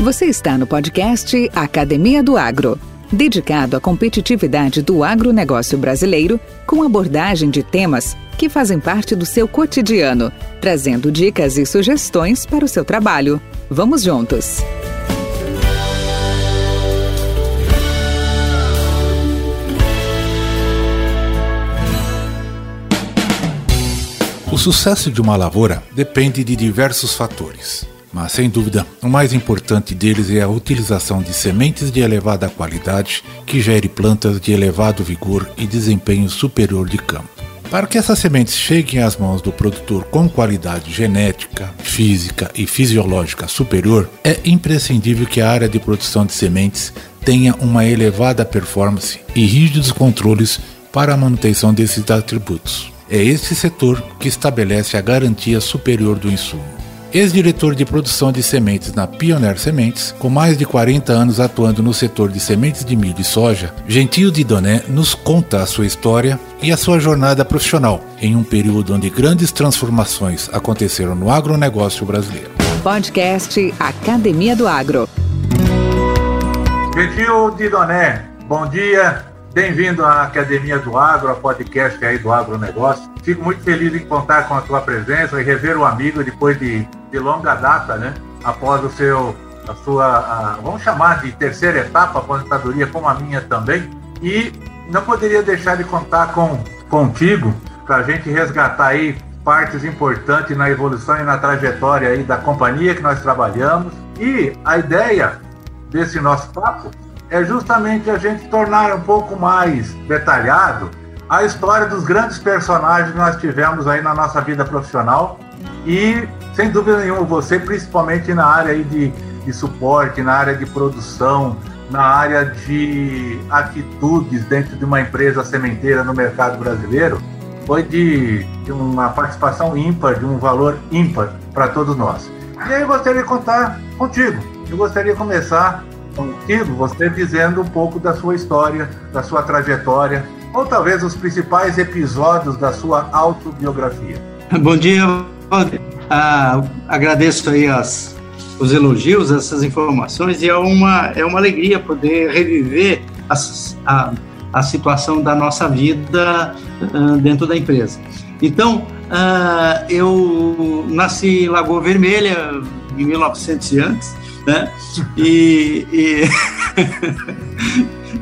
Você está no podcast Academia do Agro, dedicado à competitividade do agronegócio brasileiro, com abordagem de temas que fazem parte do seu cotidiano, trazendo dicas e sugestões para o seu trabalho. Vamos juntos! O sucesso de uma lavoura depende de diversos fatores mas sem dúvida, o mais importante deles é a utilização de sementes de elevada qualidade que gere plantas de elevado vigor e desempenho superior de campo. Para que essas sementes cheguem às mãos do produtor com qualidade genética, física e fisiológica superior, é imprescindível que a área de produção de sementes tenha uma elevada performance e rígidos controles para a manutenção desses atributos. É este setor que estabelece a garantia superior do insumo. Ex-diretor de produção de sementes na Pioneer Sementes, com mais de 40 anos atuando no setor de sementes de milho e soja, Gentil de Doné nos conta a sua história e a sua jornada profissional em um período onde grandes transformações aconteceram no agronegócio brasileiro. Podcast Academia do Agro. Gentil de Doné, bom dia. Bem-vindo à Academia do Agro, a podcast aí do agronegócio. Fico muito feliz em contar com a tua presença e rever o amigo depois de, de longa data, né? Após o seu, a sua, a, vamos chamar de terceira etapa, aposentadoria, como a minha também. E não poderia deixar de contar com contigo para a gente resgatar aí partes importantes na evolução e na trajetória aí da companhia que nós trabalhamos. E a ideia desse nosso papo é justamente a gente tornar um pouco mais detalhado a história dos grandes personagens que nós tivemos aí na nossa vida profissional e, sem dúvida nenhuma, você, principalmente na área aí de, de suporte, na área de produção, na área de atitudes dentro de uma empresa sementeira no mercado brasileiro, foi de, de uma participação ímpar, de um valor ímpar para todos nós. E aí eu gostaria de contar contigo. Eu gostaria de começar contigo, você dizendo um pouco da sua história, da sua trajetória, ou talvez os principais episódios da sua autobiografia. Bom dia, ah, agradeço aí as, os elogios, essas informações, e é uma, é uma alegria poder reviver a, a, a situação da nossa vida uh, dentro da empresa. Então, uh, eu nasci em Lagoa Vermelha, em 1900 e antes, né? E, e,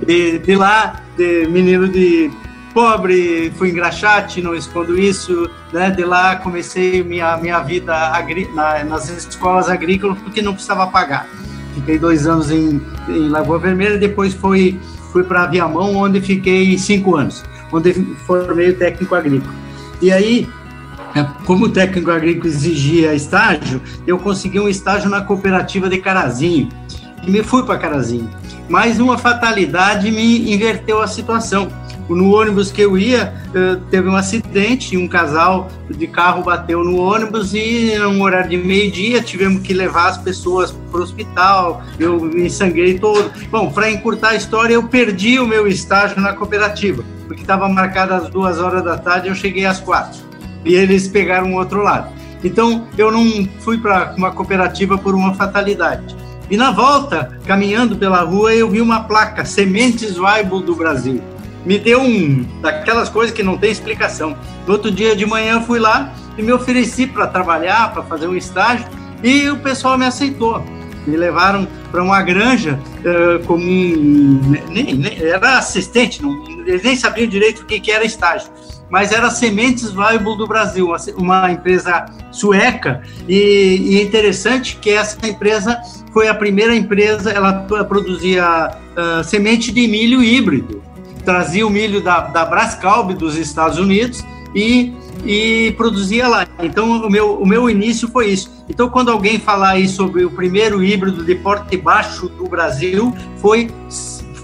e de lá, de menino de pobre, fui engraxate, não escondo isso, né? De lá comecei minha, minha vida agri, na, nas escolas agrícolas porque não precisava pagar. Fiquei dois anos em, em Lagoa Vermelha, depois fui, fui para Viamão, onde fiquei cinco anos, onde formei o técnico agrícola. E aí como o técnico agrícola exigia estágio, eu consegui um estágio na cooperativa de Carazinho e me fui para Carazinho. Mas uma fatalidade me inverteu a situação. No ônibus que eu ia, eh, teve um acidente, um casal de carro bateu no ônibus e, num horário de meio-dia, tivemos que levar as pessoas para o hospital. Eu me sangrei todo. Bom, para encurtar a história, eu perdi o meu estágio na cooperativa, porque estava marcado às duas horas da tarde, eu cheguei às quatro e eles pegaram o outro lado. Então, eu não fui para uma cooperativa por uma fatalidade. E na volta, caminhando pela rua, eu vi uma placa, Sementes Weibull do Brasil. Me deu um daquelas coisas que não tem explicação. No outro dia de manhã, fui lá e me ofereci para trabalhar, para fazer um estágio, e o pessoal me aceitou. Me levaram para uma granja uh, como um, nem, nem, era assistente, não, eles nem sabiam direito o que, que era estágio mas era Sementes Viable do Brasil, uma empresa sueca, e, e é interessante que essa empresa foi a primeira empresa, ela produzia uh, semente de milho híbrido, trazia o milho da, da dos Estados Unidos e, e produzia lá. Então, o meu, o meu início foi isso. Então, quando alguém falar aí sobre o primeiro híbrido de porte baixo do Brasil, foi,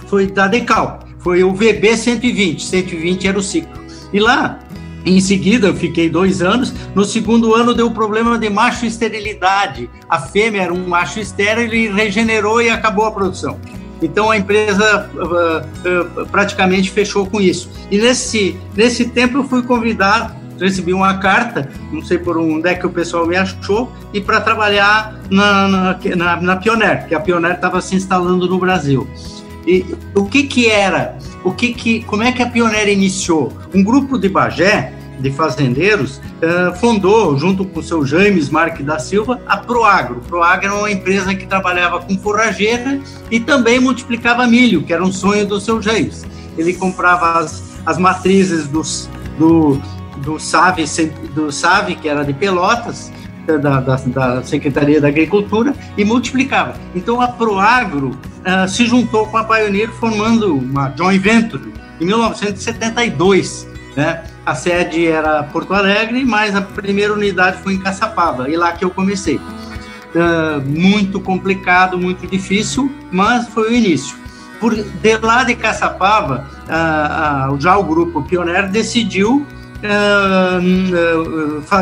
foi da Decal, foi o VB 120, 120 era o ciclo. E lá, em seguida, eu fiquei dois anos. No segundo ano, deu problema de macho esterilidade. A fêmea era um macho estéril, ele regenerou e acabou a produção. Então a empresa uh, uh, praticamente fechou com isso. E nesse, nesse tempo eu fui convidado recebi uma carta, não sei por onde é que o pessoal me achou, e para trabalhar na, na, na, na Pioneer, que a Pioneer estava se instalando no Brasil. E o que que era? O que que, como é que a Pioneer iniciou? Um grupo de Bagé, de fazendeiros, uh, fundou, junto com o seu James Marques da Silva, a Proagro. Proagro era uma empresa que trabalhava com forrageira e também multiplicava milho, que era um sonho do seu James. Ele comprava as, as matrizes dos, do, do SAVE, do SAVE, que era de Pelotas, da, da, da, Secretaria da Agricultura e multiplicava. Então a Proagro uh, se juntou com a Pioneer formando uma joint venture em 1972. Né? A sede era Porto Alegre, mas a primeira unidade foi em Caçapava, e lá que eu comecei. Uh, muito complicado, muito difícil, mas foi o início. Por, de lá de Caçapava, uh, já o grupo Pioneer decidiu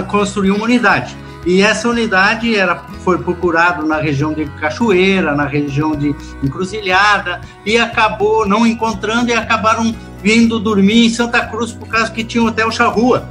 construir uma unidade. E essa unidade era, foi procurado na região de Cachoeira, na região de Encruzilhada, e acabou não encontrando e acabaram vindo dormir em Santa Cruz por causa que tinha o Hotel Charrua.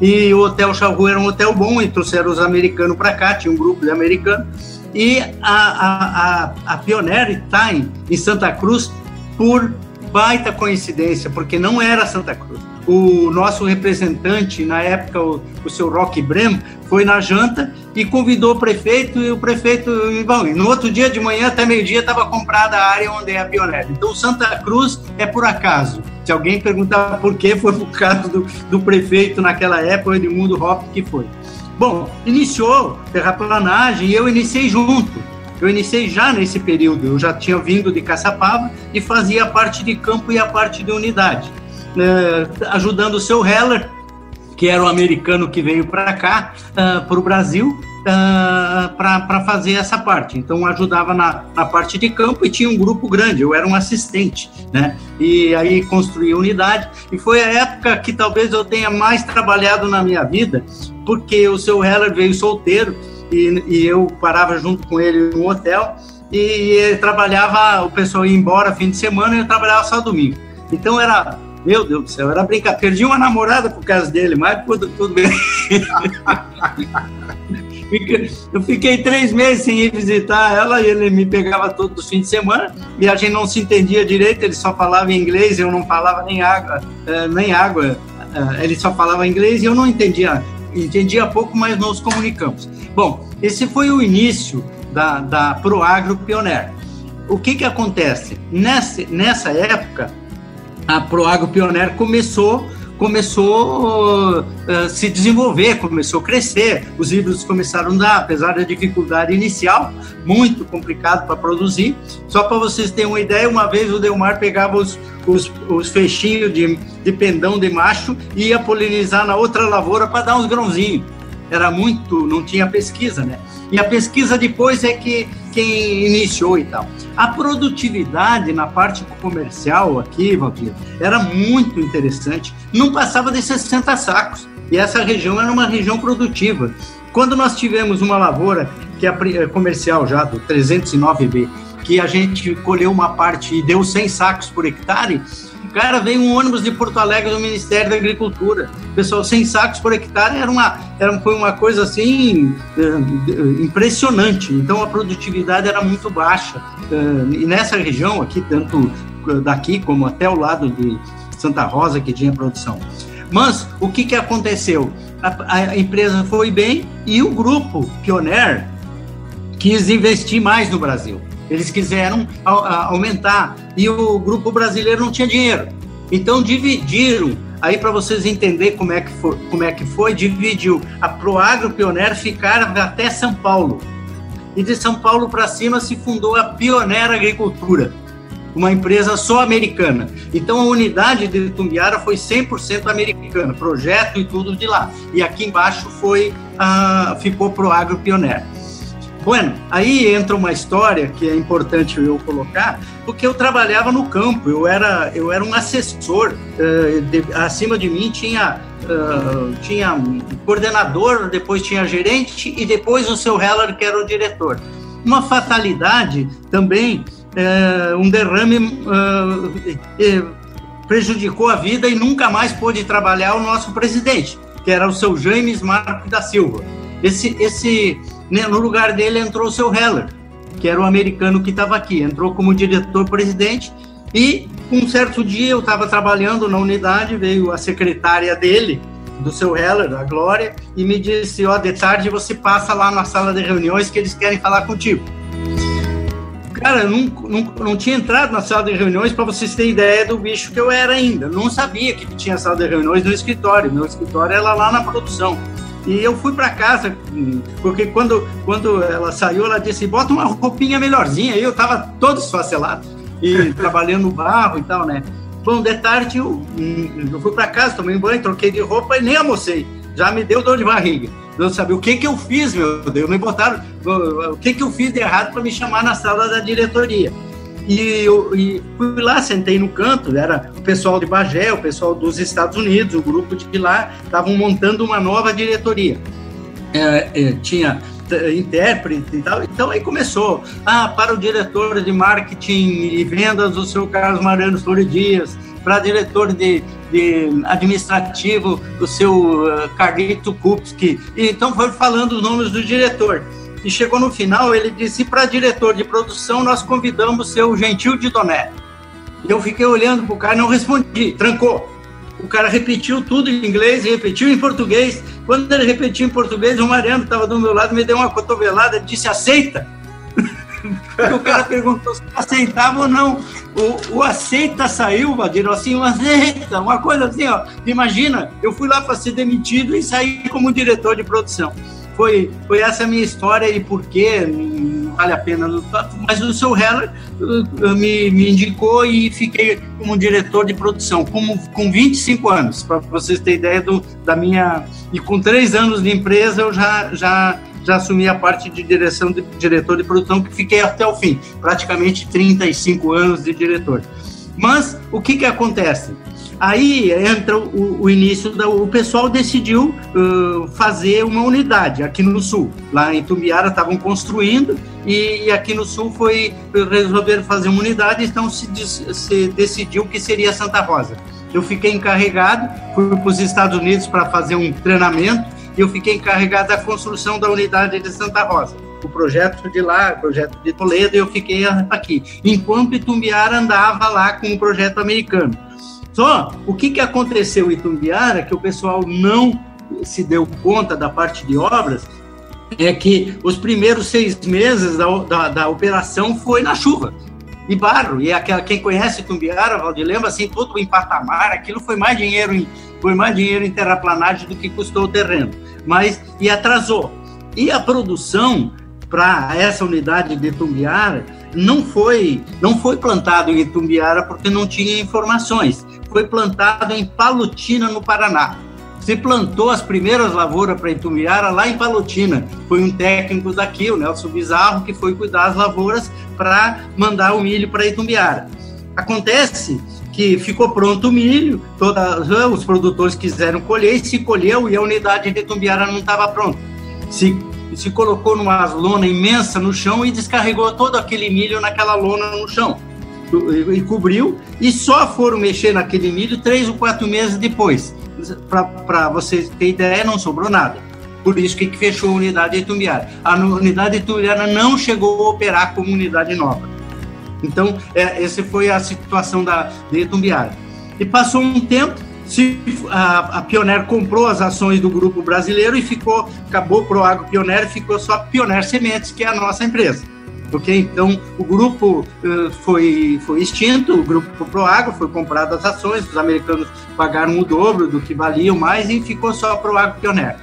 E o Hotel Charrua era um hotel bom, e trouxeram os americanos para cá, tinha um grupo de americanos. E a, a, a, a Pioneer está em, em Santa Cruz por baita coincidência, porque não era Santa Cruz o nosso representante, na época, o, o seu Rock Brem, foi na janta e convidou o prefeito, e o prefeito, bom, e no outro dia de manhã até meio-dia estava comprada a área onde é a Pioneer. Então, Santa Cruz é por acaso. Se alguém perguntar por que, foi por causa do, do prefeito naquela época, Edmundo Hop, que foi. Bom, iniciou terraplanagem e eu iniciei junto. Eu iniciei já nesse período, eu já tinha vindo de Caçapava e fazia a parte de campo e a parte de unidade né, ajudando o seu Heller, que era um americano que veio para cá, uh, ah, para o Brasil, uh, ah, para fazer essa parte. Então, ajudava na, na parte de campo e tinha um grupo grande, eu era um assistente, né? E aí construí unidade, e foi a época que talvez eu tenha mais trabalhado na minha vida, porque o seu Heller veio solteiro e, e eu parava junto com ele no hotel, e ele trabalhava, o pessoal ia embora fim de semana e eu trabalhava só domingo. Então era meu Deus do céu, era brincadeira. Perdi uma namorada por causa dele, mas tudo, tudo bem. Eu fiquei três meses sem ir visitar ela e ele me pegava todos os fins de semana e a gente não se entendia direito, ele só falava inglês, eu não falava nem água, eh, nem água, eh, ele só falava inglês e eu não entendia, entendia pouco, mas nos comunicamos. Bom, esse foi o início da, da Proagro Pioneer. O que que acontece? Nessa, nessa época, a Proagro Pioneer começou começou uh, se desenvolver, começou a crescer, os híbridos começaram a dar, apesar da dificuldade inicial, muito complicado para produzir. Só para vocês terem uma ideia, uma vez o Delmar pegava os, os, os fechinhos de, de pendão de macho e ia polinizar na outra lavoura para dar uns grãozinhos. Era muito, não tinha pesquisa, né? E a pesquisa depois é que quem iniciou e tal. A produtividade na parte comercial aqui, Valdir, era muito interessante. Não passava de 60 sacos. E essa região era uma região produtiva. Quando nós tivemos uma lavoura, que é, é comercial já, do 309B, que a gente colheu uma parte e deu 100 sacos por hectare, Cara, veio um ônibus de Porto Alegre do Ministério da Agricultura. Pessoal, 100 sacos por hectare era uma, era, foi uma coisa assim é, impressionante. Então a produtividade era muito baixa. É, e nessa região aqui, tanto daqui como até o lado de Santa Rosa, que tinha produção. Mas o que, que aconteceu? A, a empresa foi bem e o grupo Pioneer quis investir mais no Brasil. Eles quiseram aumentar e o grupo brasileiro não tinha dinheiro. Então dividiram, aí para vocês entenderem como é que foi, como é que foi, dividiu a Proagro Pioneer ficar até São Paulo. E de São Paulo para cima se fundou a Pioneer Agricultura, uma empresa só americana. Então a unidade de Tumbiara foi 100% americana, projeto e tudo de lá. E aqui embaixo foi uh, ficou Proagro Pioneer. Bueno, aí entra uma história que é importante eu colocar, porque eu trabalhava no campo, eu era, eu era um assessor, uh, de, acima de mim tinha, uh, tinha coordenador, depois tinha gerente e depois o seu Heller, que era o diretor. Uma fatalidade também, uh, um derrame prejudicou a vida e nunca mais pôde trabalhar o nosso presidente. que era o seu James Marco da Silva. Esse, esse, no lugar dele entrou o seu Heller, que era o americano que estava aqui, entrou como diretor-presidente e um certo dia eu estava trabalhando na unidade, veio a secretária dele, do seu Heller, a Glória, e me disse, ó, oh, de tarde você passa lá na sala de reuniões que eles querem falar contigo. Cara, eu não, não, não tinha entrado na sala de reuniões para vocês terem ideia do bicho que eu era ainda. Não sabia que tinha sala de reuniões no escritório. Meu escritório era lá na produção. E eu fui para casa, porque quando, quando ela saiu, ela disse: bota uma roupinha melhorzinha. Aí eu tava todo esfacelado e trabalhando no barro e tal, né? Bom, de tarde eu, eu fui para casa, tomei um banho, troquei de roupa e nem almocei. Já me deu dor de barriga. Não sabia o que que eu fiz, meu Deus. Me botaram. O que que eu fiz de errado para me chamar na sala da diretoria? E, eu, e fui lá, sentei no canto, era o pessoal de Bagé, o pessoal dos Estados Unidos, o grupo de lá, estavam montando uma nova diretoria. É, é, tinha intérprete e tal. Então aí começou. Ah, para o diretor de marketing e vendas, o seu Carlos Mariano Flores Dias. Para diretor de, de administrativo, o seu uh, Carlito Kupski. Então foi falando os nomes do diretor. E chegou no final, ele disse: para diretor de produção, nós convidamos seu Gentil de Doné. Eu fiquei olhando para o cara e não respondi, trancou. O cara repetiu tudo em inglês, repetiu em português. Quando ele repetiu em português, o Mariano estava do meu lado, me deu uma cotovelada, disse: aceita. o cara perguntou se aceitava ou não. O, o aceita saiu, Valdir, assim, um aceita, uma coisa assim, ó. Imagina, eu fui lá para ser demitido e saí como diretor de produção. Foi, foi essa a minha história e por que vale a pena. Mas o seu Heller uh, me, me indicou e fiquei como diretor de produção, como, com 25 anos, para vocês terem ideia do, da minha. E com três anos de empresa eu já, já, já assumi a parte de direção de diretor de produção, que fiquei até o fim, praticamente 35 anos de diretor. Mas o que, que acontece? Aí entra o, o início, da, o pessoal decidiu uh, fazer uma unidade aqui no sul. Lá em Tumbiara estavam construindo e, e, aqui no sul foi resolver fazer uma unidade, então se, se decidiu que seria Santa Rosa. Eu fiquei encarregado, fui para os Estados Unidos para fazer um treinamento e eu fiquei encarregado da construção da unidade de Santa Rosa. O projeto de lá, o projeto de Toledo, eu fiquei aqui. Enquanto Itumbiara andava lá com o projeto americano. Só o que, que aconteceu em Itumbiara, que o pessoal não se deu conta da parte de obras, é que os primeiros seis meses da, da, da operação foi na chuva e barro. E aquela, quem conhece Tumbiara, Valdilema, assim, tudo em patamar, aquilo foi mais dinheiro em, foi mais dinheiro em terraplanagem do que custou o terreno. Mas, e atrasou. E a produção para essa unidade de Tumbiara não foi, não foi plantado em Tumbiara porque não tinha informações foi plantado em Palutina, no Paraná. Se plantou as primeiras lavouras para Itumbiara lá em Palutina. Foi um técnico daqui, o Nelson Bizarro, que foi cuidar das lavouras para mandar o milho para Itumbiara. Acontece que ficou pronto o milho, todos os produtores quiseram colher, e se colheu e a unidade de Itumbiara não estava pronta. Se, se colocou numa lona imensa no chão e descarregou todo aquele milho naquela lona no chão e cobriu, e só foram mexer naquele milho três ou quatro meses depois. Para vocês terem ideia, não sobrou nada. Por isso que fechou a unidade de Itumbiara. A unidade de Itumbiara não chegou a operar como unidade nova. Então, é, essa foi a situação da, de Itumbiara. E passou um tempo, se, a, a Pioneer comprou as ações do grupo brasileiro e ficou, acabou o Agro Pioneer, ficou só Pioneer Sementes, que é a nossa empresa. Porque então o grupo uh, foi, foi extinto, o grupo Proagro foi comprado as ações, os americanos pagaram o dobro do que valiam mais e ficou só a Proagro Pioneer.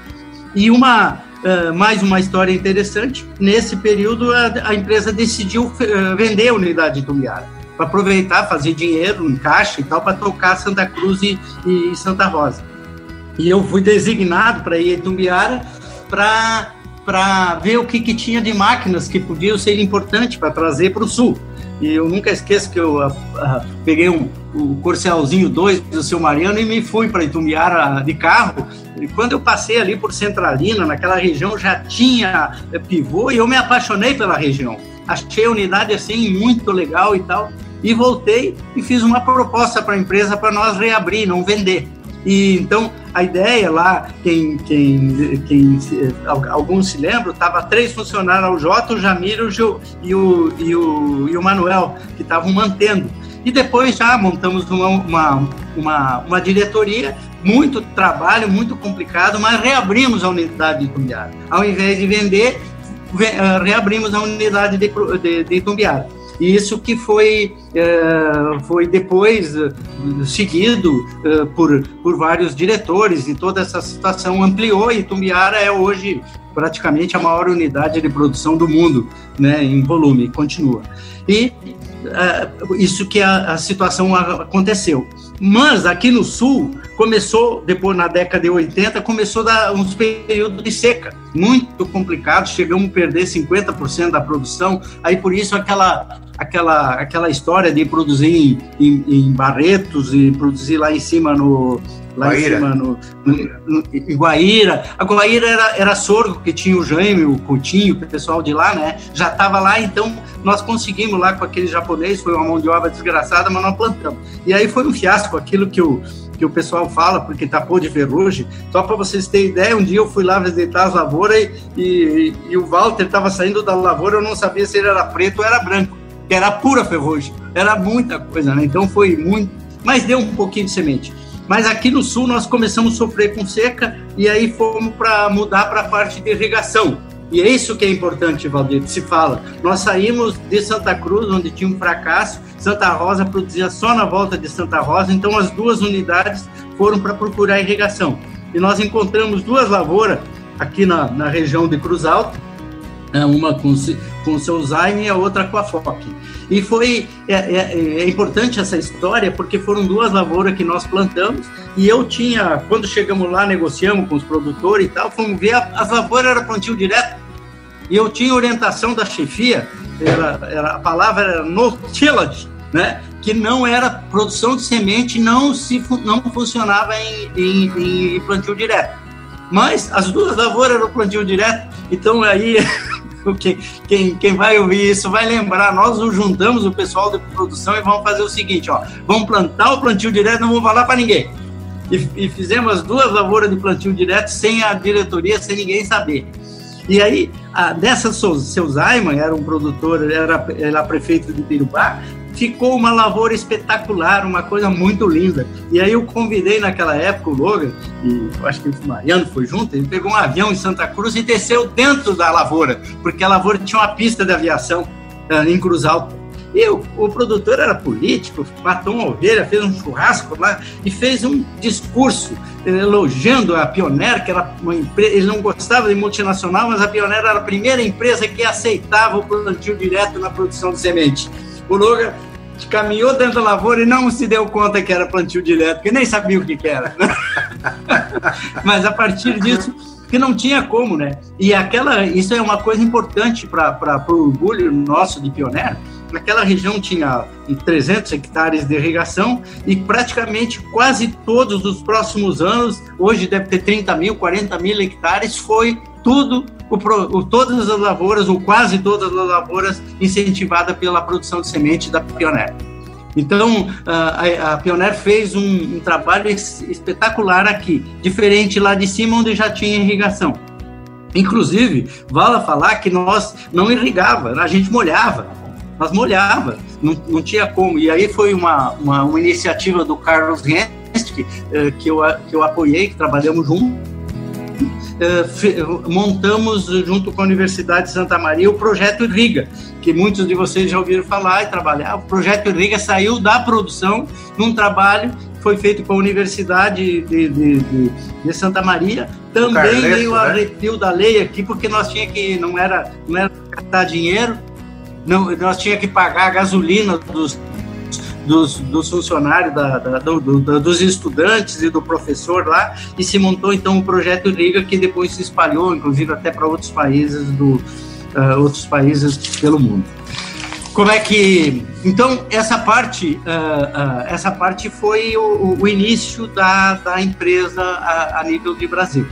E uma uh, mais uma história interessante, nesse período a, a empresa decidiu uh, vender a unidade de Tumbiara, para aproveitar, fazer dinheiro em caixa e tal, para tocar Santa Cruz e, e Santa Rosa. E eu fui designado para ir a Tumbiara para para ver o que, que tinha de máquinas que podiam ser importantes para trazer para o sul. E eu nunca esqueço que eu uh, uh, peguei um, o Corcelzinho 2 do seu Mariano e me fui para Itumbiara de carro. E quando eu passei ali por Centralina, naquela região, já tinha eh, pivô e eu me apaixonei pela região. Achei a unidade assim muito legal e tal. E voltei e fiz uma proposta para a empresa para nós reabrir, não vender. E então a ideia lá, quem, quem, quem alguns se lembram, tava três funcionários, o Jota, o Jamiro e o, e o, e o Manuel, que estavam mantendo. E depois já montamos uma, uma, uma, uma, diretoria, muito trabalho, muito complicado, mas reabrimos a unidade de Itumbiara. Ao invés de vender, eh, reabrimos a unidade de, de, de Itumbiara. E isso que foi, é, foi depois é, seguido é, por, por vários diretores e toda essa situação ampliou e Tumbiara é hoje praticamente a maior unidade de produção do mundo, né, em volume, continua. E isso que a, a situação aconteceu. Mas aqui no sul, começou, depois na década de 80, começou a dar uns períodos de seca, muito complicado, chegamos a perder 50% da produção, aí por isso aquela aquela, aquela história de produzir em, em, Barretos e produzir lá em cima no, lá Guaíra. em cima no, no, no, em Guaíra. A Guaíra era, era sorgo, que tinha o Jaime, o Coutinho, o pessoal de lá, né? Já estava lá, então nós conseguimos lá com aquele japonês, foi uma mão de obra desgraçada, mas nós plantamos. E aí foi um fiasco, aquilo que o, que o pessoal fala, porque tapou de ferrugem. Só para vocês terem ideia, um dia eu fui lá visitar as lavouras e, e, e o Walter estava saindo da lavoura, eu não sabia se ele era preto ou era branco, que era pura ferrugem. Era muita coisa, né? Então foi muito. Mas deu um pouquinho de semente. Mas aqui no sul nós começamos a sofrer com seca e aí fomos para mudar para a parte de irrigação. E é isso que é importante, Valdir, se fala. Nós saímos de Santa Cruz, onde tinha um fracasso, Santa Rosa produzia só na volta de Santa Rosa, então as duas unidades foram para procurar irrigação. E nós encontramos duas lavouras aqui na, na região de Cruz Alta, né, uma com, com seu Zaine e a outra com a FOC. E foi é, é, é, importante essa história porque foram duas lavouras que nós plantamos e eu tinha, quando chegamos lá, negociamos com os produtores e tal, fomos ver, as lavouras era plantio direto e eu tinha orientação da chefia, era, era, a palavra era no tillage, né? que não era produção de semente, não, se, não funcionava em, em, em plantio direto. Mas as duas lavouras eram plantio direto, então aí quem, quem, quem vai ouvir isso vai lembrar, nós nos juntamos o pessoal de produção e vamos fazer o seguinte, ó, vamos plantar o plantio direto, não vamos falar para ninguém. E, e, fizemos as duas lavouras de plantio direto sem a diretoria, sem ninguém saber. E aí, a, dessa seu Zaiman, era um produtor, era, era prefeito de Tirubá, ficou uma lavoura espetacular, uma coisa muito linda. E aí eu convidei naquela época o Logan, e acho que o Mariano foi junto, ele pegou um avião em Santa Cruz e desceu dentro da lavoura, porque a lavoura tinha uma pista de aviação uh, em Cruz Alta. E o, o, produtor era político, matou uma ovelha, fez um churrasco lá e fez um discurso elogiando a Pioneer, que era uma empresa, ele não gostava de multinacional, mas a Pioneer era a primeira empresa que aceitava o plantio direto na produção de semente. O Logan caminhou dentro da lavoura e não se deu conta que era plantio direto, porque nem sabia o que, que era. mas a partir disso que não tinha como, né? E aquela, isso é uma coisa importante para o orgulho nosso de Pioneer, Naquela região tinha 300 hectares de irrigação e praticamente quase todos os próximos anos, hoje deve ter 30 mil, 40 mil hectares, foi tudo, o, todas as lavouras, ou quase todas as lavouras, incentivada pela produção de semente da Pioneer. Então, a, a Pioneer fez um, trabalho espetacular aqui, diferente lá de cima, onde já tinha irrigação. Inclusive, vale falar que nós não irrigava, a gente molhava mas molhava, não, não tinha como. E aí foi uma, uma, uma iniciativa do Carlos Henst, eh, que, eu, que eu apoiei, que trabalhamos juntos, eh, montamos junto com a Universidade de Santa Maria o projeto Irriga, que muitos de vocês já ouviram falar e trabalhar. O projeto Irriga saiu da produção num trabalho foi feito com a Universidade de, de, de, de Santa Maria. Também veio a né? arrepio da lei aqui, porque nós tinha que não era não era gastar dinheiro, não, nós tinha que pagar a gasolina dos, dos, dos funcionários, da, da, do, do, dos estudantes e do professor lá, e se montou então o projeto Liga, que depois se espalhou, inclusive até para outros países do uh, outros países pelo mundo. Como é que então essa parte uh, uh, essa parte foi o, o, início da, da empresa a, a nível de Brasil.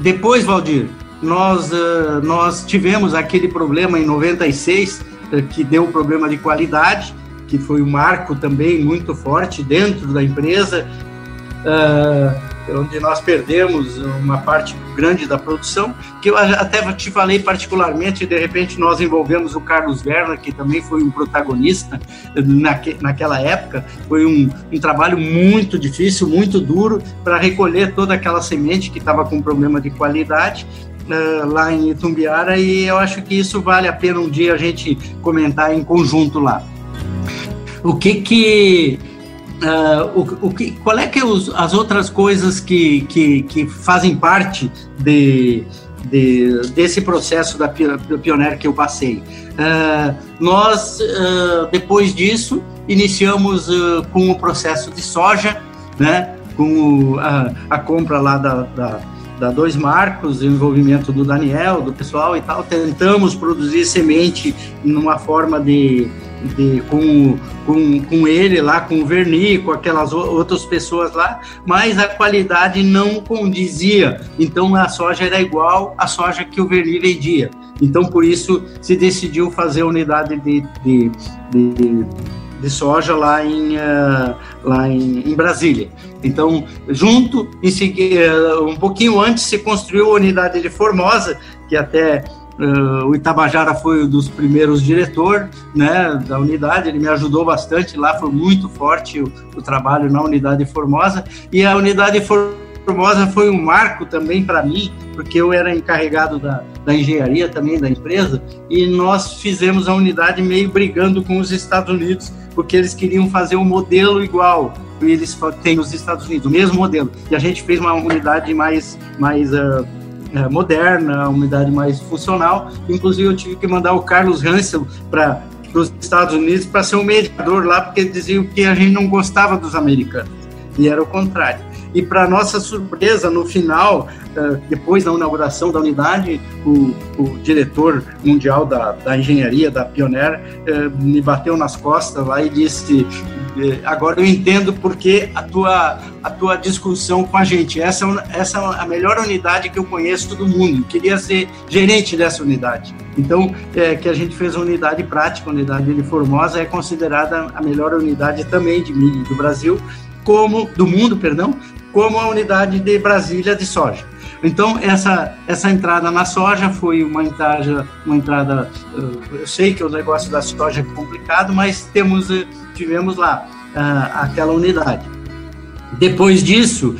depois, Valdir, nós, uh, nós tivemos aquele problema em 96, uh, eh, que deu um problema de qualidade, que foi um marco também muito forte dentro da empresa, uh, onde nós perdemos uma parte grande da produção, que eu até te falei particularmente, de repente nós envolvemos o Carlos Werner, que também foi um protagonista naque, naquela época, foi um, um trabalho muito difícil, muito duro, para recolher toda aquela semente que estava com problema de qualidade, lá em Itumbiara e eu acho que isso vale a pena um dia a gente comentar em conjunto lá. O que que uh, o, o, que, qual é que é os, as outras coisas que, que, que fazem parte de, de, desse processo da Pioneer que eu passei? Uh, nós, depois disso, iniciamos com o processo de soja, né, com a, a compra lá da, da da Dois Marcos, o envolvimento do Daniel, do pessoal e tal, tentamos produzir semente numa forma de, de com, com, com ele lá, com o Verni, com aquelas outras pessoas lá, mas a qualidade não condizia. Então a soja era igual à soja que o Verni vendia. Então por isso se decidiu fazer a unidade de, de, de de soja lá em, uh, lá em, em, Brasília. Então, junto, em uh, um pouquinho antes, se construiu a unidade de Formosa, que até uh, o Itabajara foi um dos primeiros diretor né, da unidade, ele me ajudou bastante lá, foi muito forte o, o trabalho na unidade de Formosa, e a unidade de Formosa Formosa foi um marco também para mim, porque eu era encarregado da, da engenharia também da empresa, e nós fizemos a unidade meio brigando com os Estados Unidos, porque eles queriam fazer um modelo igual eles têm nos Estados Unidos, o mesmo modelo. E a gente fez uma unidade mais, mais uh, uh, moderna, uma unidade mais funcional. Inclusive, eu tive que mandar o Carlos Hansel para os Estados Unidos para ser um mediador lá, porque diziam que a gente não gostava dos americanos. E era o contrário. E, para nossa surpresa, no final, eh, depois da inauguração da unidade, o, o diretor mundial da, da, engenharia, da Pioneer, eh, me bateu nas costas lá e disse: eh, Agora eu entendo porque a tua, a tua discussão com a gente. Essa, essa é a melhor unidade que eu conheço do mundo. Eu queria ser gerente dessa unidade. Então, é, que a gente fez a unidade prática, a unidade de Formosa, é considerada a melhor unidade também de milho do Brasil como do mundo, perdão, como a unidade de Brasília de soja. Então essa essa entrada na soja foi uma entrada uma entrada eh, eu sei que o negócio da soja é complicado, mas temos eh, tivemos lá uh, aquela unidade. Depois disso,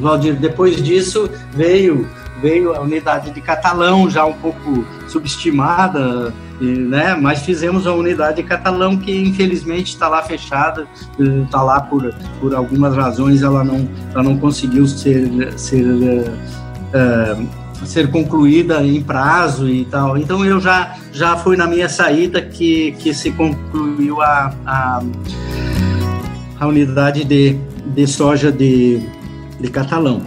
Valdir, depois disso veio veio a unidade de Catalão, já um pouco subestimada, né? mas fizemos a unidade de Catalão, que infelizmente está lá fechada, está lá por, por algumas razões, ela não, ela não conseguiu ser, ser, uh, ser concluída em prazo e tal. Então eu já, já fui na minha saída que, que se concluiu a, a, a unidade de, de soja de, de Catalão.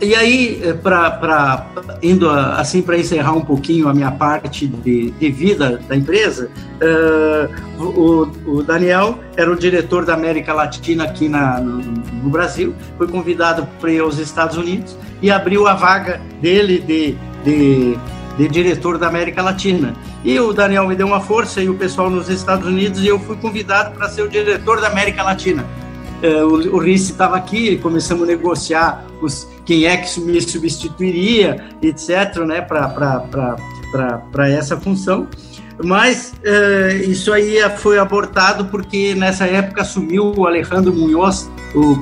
E aí, eh, para indo assim para encerrar um pouquinho a minha parte de, de vida da empresa, uh, o, o, Daniel era o diretor da América Latina aqui na, no, no, Brasil, foi convidado para ir aos Estados Unidos e abriu a vaga dele de, de, de diretor da América Latina. E o Daniel me deu uma força e o pessoal nos Estados Unidos e eu fui convidado para ser o diretor da América Latina. Uh, o, o Rice estava aqui, começamos a negociar os, quem é que me substituiria, etc., né, para essa função. Mas uh, isso aí foi abortado porque nessa época assumiu o Alejandro Munhoz o,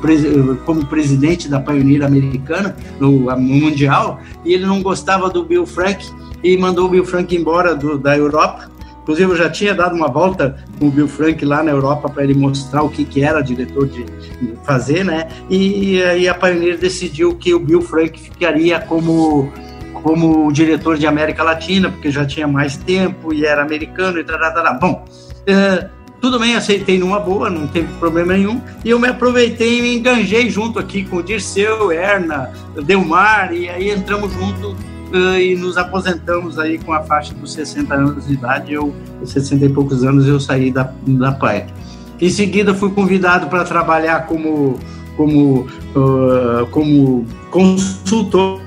como presidente da Pioneer Americana, no, Mundial, e ele não gostava do Bill Frank e mandou o Bill Frank embora do, da Europa Inclusive, eu já tinha dado uma volta com o Bill Frank lá na Europa para ele mostrar o que, que era diretor de fazer, né? E aí a Pioneer decidiu que o Bill Frank ficaria como como diretor de América Latina, porque já tinha mais tempo e era americano e tal. Bom, é, tudo bem, aceitei numa boa, não teve problema nenhum. E eu me aproveitei e me enganjei junto aqui com o Dirceu, Erna, Delmar, e aí entramos junto e nos aposentamos aí com a faixa dos 60 anos de idade. Eu, 60 e poucos anos, eu saí da, da PAE. Em seguida, fui convidado para trabalhar como, como, uh, como consultor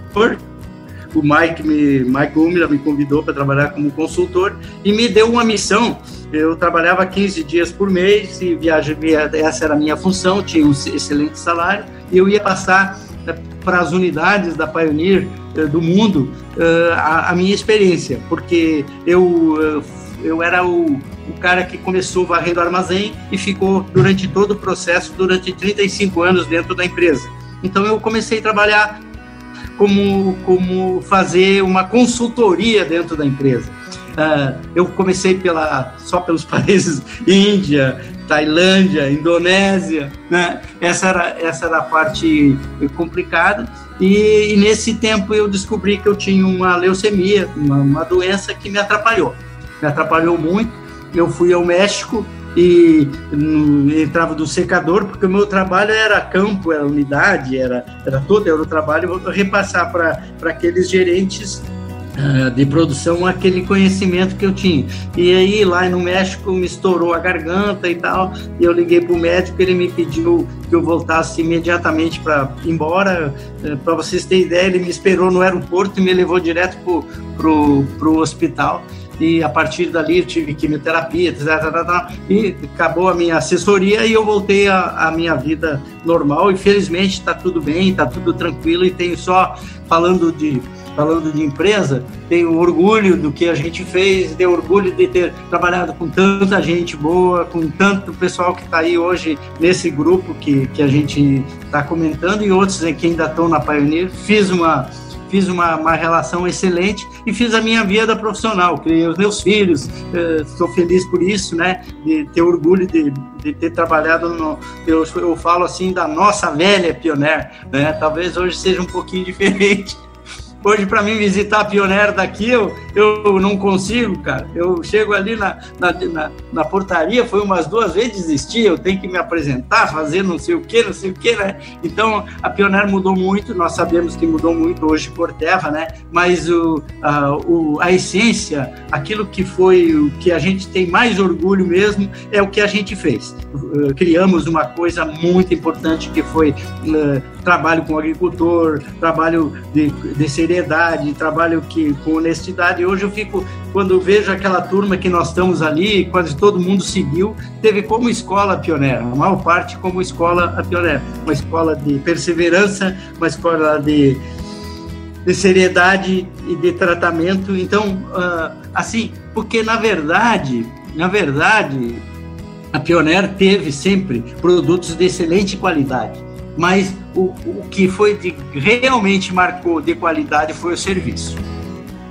o Mike me, Mike Umila me convidou para trabalhar como consultor e me deu uma missão. Eu trabalhava 15 dias por mês e viajava, essa era a minha função, tinha um excelente salário e eu ia passar eh, para as unidades da Pioneer eh, do mundo eh, a, a minha experiência, porque eu eu era o, o cara que começou varrendo armazém e ficou durante todo o processo, durante 35 anos dentro da empresa. Então eu comecei a trabalhar como, como fazer uma consultoria dentro da empresa. Uh, eu comecei pela, só pelos países Índia, Tailândia, Indonésia, né? essa, era, essa era a parte complicada. E, e, nesse tempo eu descobri que eu tinha uma leucemia, uma, uma doença que me atrapalhou. Me atrapalhou muito. Eu fui ao México e entrava do secador, porque o meu trabalho era campo, era unidade, era, era todo, era o trabalho, vou repassar para aqueles gerentes uh, de produção aquele conhecimento que eu tinha. E aí, lá no México, me estourou a garganta e tal, e eu liguei para o médico, ele me pediu que eu voltasse imediatamente para embora. Uh, para vocês terem ideia, ele me esperou no aeroporto e me levou direto para o hospital e a partir dali tive quimioterapia, etc, e acabou a minha assessoria e eu voltei à, minha vida normal e felizmente está tudo bem, está tudo tranquilo e tenho só falando de falando de empresa, tenho orgulho do que a gente fez, tenho orgulho de ter trabalhado com tanta gente boa, com tanto pessoal que está aí hoje nesse grupo que, que a gente está comentando e outros que ainda estão na Pioneer. Fiz uma fiz uma, uma relação excelente e fiz a minha vida profissional, criei os meus filhos, estou eh, feliz por isso, né, de ter orgulho de, de ter trabalhado no, eu, eu falo assim, da nossa velha Pioneer, né, talvez hoje seja um pouquinho diferente, Hoje, para mim visitar a Pioneer daqui, eu, eu não consigo, cara. Eu chego ali na, na, na, na, portaria, foi umas duas vezes desistir, eu tenho que me apresentar, fazer não sei o que, não sei o que, né? Então, a Pioneer mudou muito, nós sabemos que mudou muito hoje por terra, né? Mas o, a, o, a essência, aquilo que foi, o que a gente tem mais orgulho mesmo, é o que a gente fez. Criamos uma coisa muito importante que foi uh, trabalho com agricultor, trabalho de, de seriedade, trabalho que, com honestidade. Hoje eu fico, quando vejo aquela turma que nós estamos ali, quase todo mundo seguiu, teve como escola pioneira, a maior parte como escola pioneira, uma escola de perseverança, uma escola de, de seriedade e de tratamento. Então, uh, assim, porque na verdade, na verdade, a Pioneer teve sempre produtos de excelente qualidade mas o, o que foi de, realmente marcou de qualidade foi o serviço.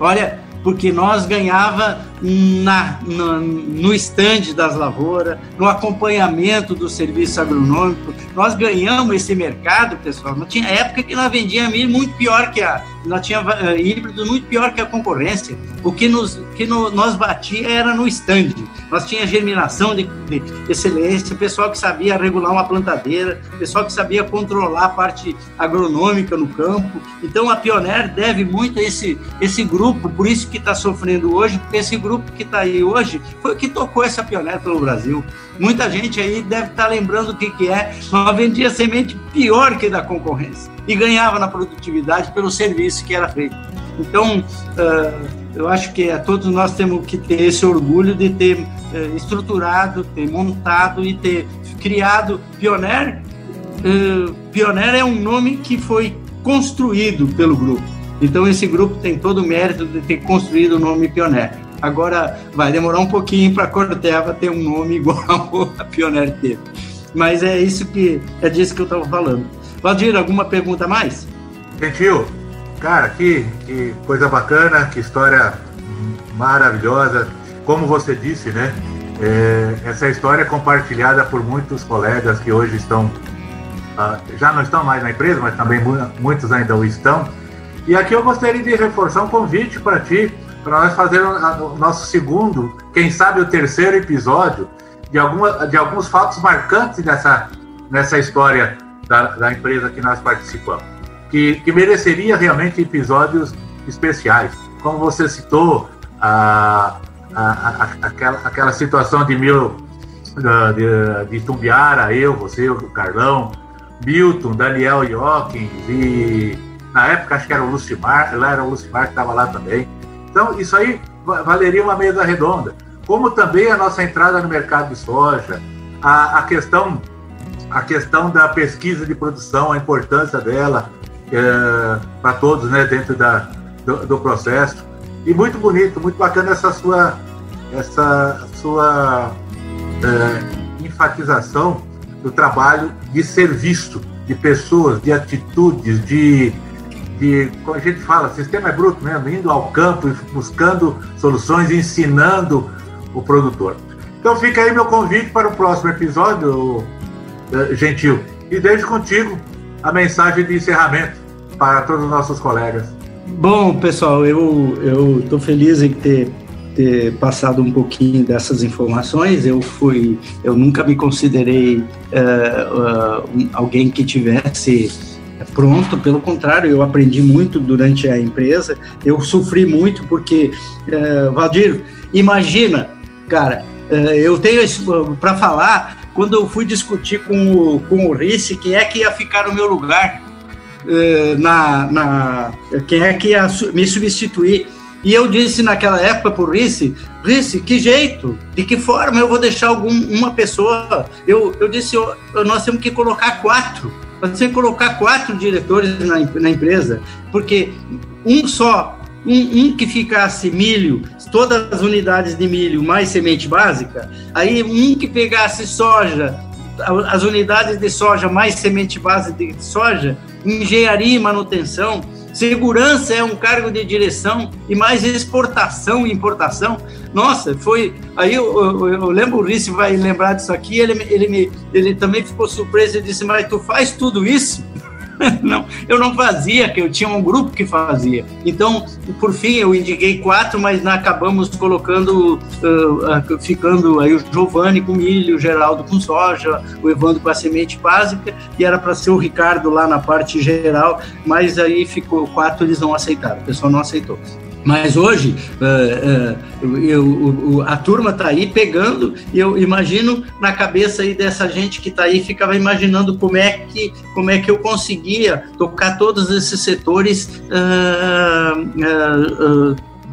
Olha, porque nós ganhava na, na, no estande das lavouras, no acompanhamento do serviço agronômico. Nós ganhamos esse mercado, pessoal. Não tinha época que nós vendíamos muito pior que a. Nós tinha uh, híbrido muito pior que a concorrência. O que, nos, que no, nós batia era no estande. Nós tinha germinação de, de, excelência, pessoal que sabia regular uma plantadeira, pessoal que sabia controlar a parte agronômica no campo. Então a Pioneer deve muito a esse, esse grupo, por isso que está sofrendo hoje, porque esse grupo grupo que está aí hoje foi o que tocou essa pioneira pelo Brasil. Muita gente aí deve estar tá lembrando o que, que é. Nós vendia semente pior que da concorrência e ganhava na produtividade pelo serviço que era feito. Então, uh, eu acho que uh, todos nós temos que ter esse orgulho de ter uh, estruturado, ter montado e ter criado Pioneer. Uh, Pioneer é um nome que foi construído pelo grupo. Então, esse grupo tem todo o mérito de ter construído o nome Pioneer. Agora vai demorar um pouquinho para Corteva ter um nome igual a Pioneer teve. Mas é isso que é disso que eu estava falando. Valdir, alguma pergunta mais? Gentil, cara, que, que coisa bacana, que história maravilhosa. Como você disse, né? É, essa história é compartilhada por muitos colegas que hoje estão, uh, já não estão mais na empresa, mas também muitos ainda o estão. E aqui eu gostaria de reforçar um convite para ti para nós fazermos o nosso segundo, quem sabe o terceiro episódio de, alguma, de alguns fatos marcantes nessa, nessa história da, da empresa que nós participamos, que, que mereceria realmente episódios especiais. Como você citou, a, a, a, aquela, aquela situação de mil de, de Tumbiara, eu, você, o Carlão, Milton, Daniel Jockins e na época acho que era o Lucimar, lá era o Lucimar que estava lá também. Então, isso aí valeria uma mesa redonda. Como também a nossa entrada no mercado de soja, a, a questão a questão da pesquisa de produção, a importância dela é, para todos, né, dentro da, do, do, processo. E muito bonito, muito bacana essa sua, essa sua é, enfatização do trabalho de ser visto, de pessoas, de atitudes, de, de como a gente fala, sistema é bruto mesmo, indo ao campo e buscando soluções, ensinando o produtor. Então fica aí meu convite para o próximo episódio, eh, Gentil. E deixo contigo a mensagem de encerramento para todos os nossos colegas. Bom, pessoal, eu estou feliz em ter, ter passado um pouquinho dessas informações. Eu fui, eu nunca me considerei uh, uh, alguém que tivesse pronto, pelo contrário, eu aprendi muito durante a empresa. Eu sofri muito porque, uh, Valdir, imagina, cara, eu tenho para falar quando eu fui discutir com o, com o Risse quem é que ia ficar no meu lugar, eh, na, na, quem é que ia me substituir. E eu disse naquela época para o Risse, Risse, que jeito, de que forma eu vou deixar algum, uma pessoa? Eu, eu disse, nós temos que colocar quatro, que colocar quatro diretores na, na empresa, porque um só um, um, que ficasse milho, todas as unidades de milho mais semente básica, aí um que pegasse soja, as unidades de soja mais semente básica de soja, engenharia e manutenção, segurança é um cargo de direção e mais exportação e importação. Nossa, foi. Aí eu, eu, eu lembro, o Ulisses vai lembrar disso aqui, ele, ele, me, ele também ficou surpreso e disse: Mas tu faz tudo isso? não, eu não fazia, que eu tinha um grupo que fazia. Então, por fim, eu indiquei quatro, mas acabamos colocando, uh, uh, ficando aí o Giovanni com milho, o Geraldo com soja, o Evandro com a semente básica, e era para ser o Ricardo lá na parte geral, mas aí ficou quatro, eles não aceitaram, o pessoal não aceitou. Mas hoje uh, uh, eu, a turma está aí pegando, e eu imagino na cabeça aí dessa gente que está aí, ficava imaginando como é que como é que eu conseguia tocar todos esses setores uh,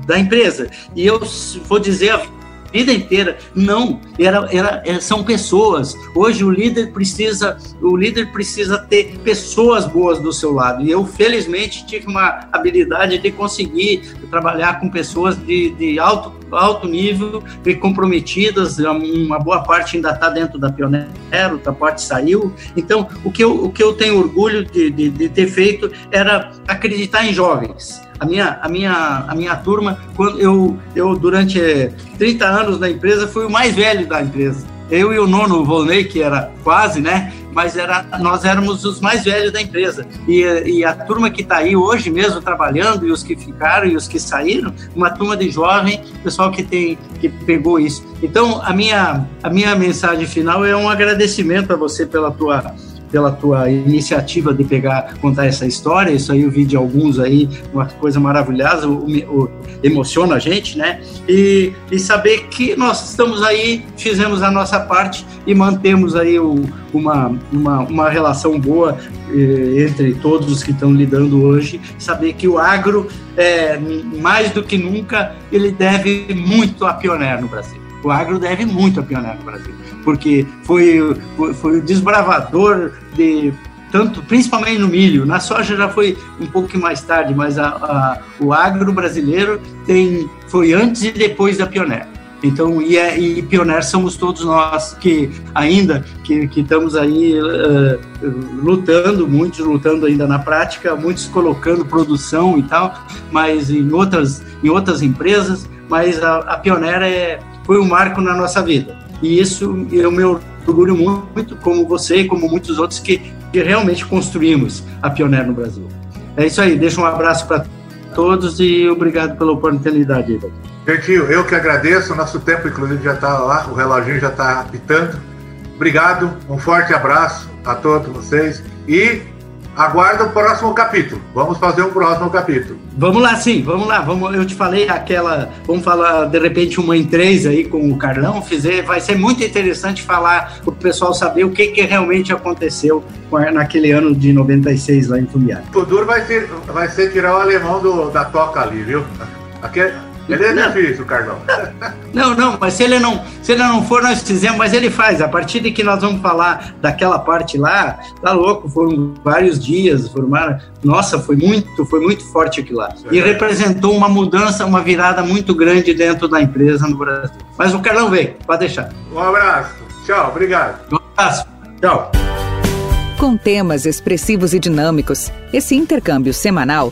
da empresa. E eu vou dizer a vida inteira. Não, era, era, é, são pessoas. Hoje o líder precisa, o líder precisa ter pessoas boas do seu lado. E eu felizmente tive uma habilidade de conseguir trabalhar com pessoas de, de alto alto nível e comprometidas, uma boa parte ainda está dentro da Pioneiro, outra parte saiu. Então, o que eu, o que eu tenho orgulho de, de, de ter feito era acreditar em jovens a minha, a minha, a minha turma, quando eu, eu durante 30 anos na empresa, fui o mais velho da empresa. Eu e o nono Volney, que era quase, né? Mas era, nós éramos os mais velhos da empresa. E, e a turma que está aí hoje mesmo trabalhando, e os que ficaram e os que saíram, uma turma de jovem, pessoal que tem que pegou isso. Então, a minha, a minha mensagem final é um agradecimento a você pela tua pela tua iniciativa de pegar, contar essa história. Isso aí eu vi de alguns aí, uma coisa maravilhosa, o, o, emociona a gente, né? E, e saber que nós estamos aí, fizemos a nossa parte e mantemos aí o, uma, uma, uma relação boa eh, entre todos os que estão lidando hoje. Saber que o agro, é, mais do que nunca, ele deve muito a Pioneer no Brasil. O agro deve muito a Pioneer no Brasil porque foi, foi, foi o desbravador de tanto, principalmente no milho. Na soja já foi um pouco mais tarde, mas a, a, o agro brasileiro tem, foi antes e depois da Pioneer. Então, e, é, e Pioneer somos todos nós que ainda que, que estamos aí uh, lutando, muitos lutando ainda na prática, muitos colocando produção e tal, mas em outras, em outras empresas, mas a, a Pioneer é, foi um marco na nossa vida. E isso eu me orgulho muito, como você e como muitos outros que, que realmente construímos a Pioneer no Brasil. É isso aí, deixa um abraço para todos e obrigado pela oportunidade. Gentil, eu que agradeço, nosso tempo inclusive já está lá, o reloginho já está apitando. Obrigado, um forte abraço a todos vocês e aguarda o próximo capítulo. Vamos fazer um próximo capítulo. Vamos lá, sim, vamos lá. Vamos, eu te falei aquela. Vamos falar de repente uma em três aí com o Carlão. Fizer, vai ser muito interessante falar para o pessoal saber o que, que realmente aconteceu naquele ano de 96 lá em Fumiar. O duro vai ser, vai ser tirar o alemão do, da toca ali, viu? Aquele, ele é difícil, Carlão. Não, não, mas se ele não, se ele não for, nós fizemos, mas ele faz. A partir de que nós vamos falar daquela parte lá, tá louco, foram vários dias, formaram. Nossa, foi muito, foi muito forte aquilo lá. E representou uma mudança, uma virada muito grande dentro da empresa no Brasil. Mas o Carlão veio, pode deixar. Um abraço. Tchau, obrigado. Um abraço. Tchau. Com temas expressivos e dinâmicos, esse intercâmbio semanal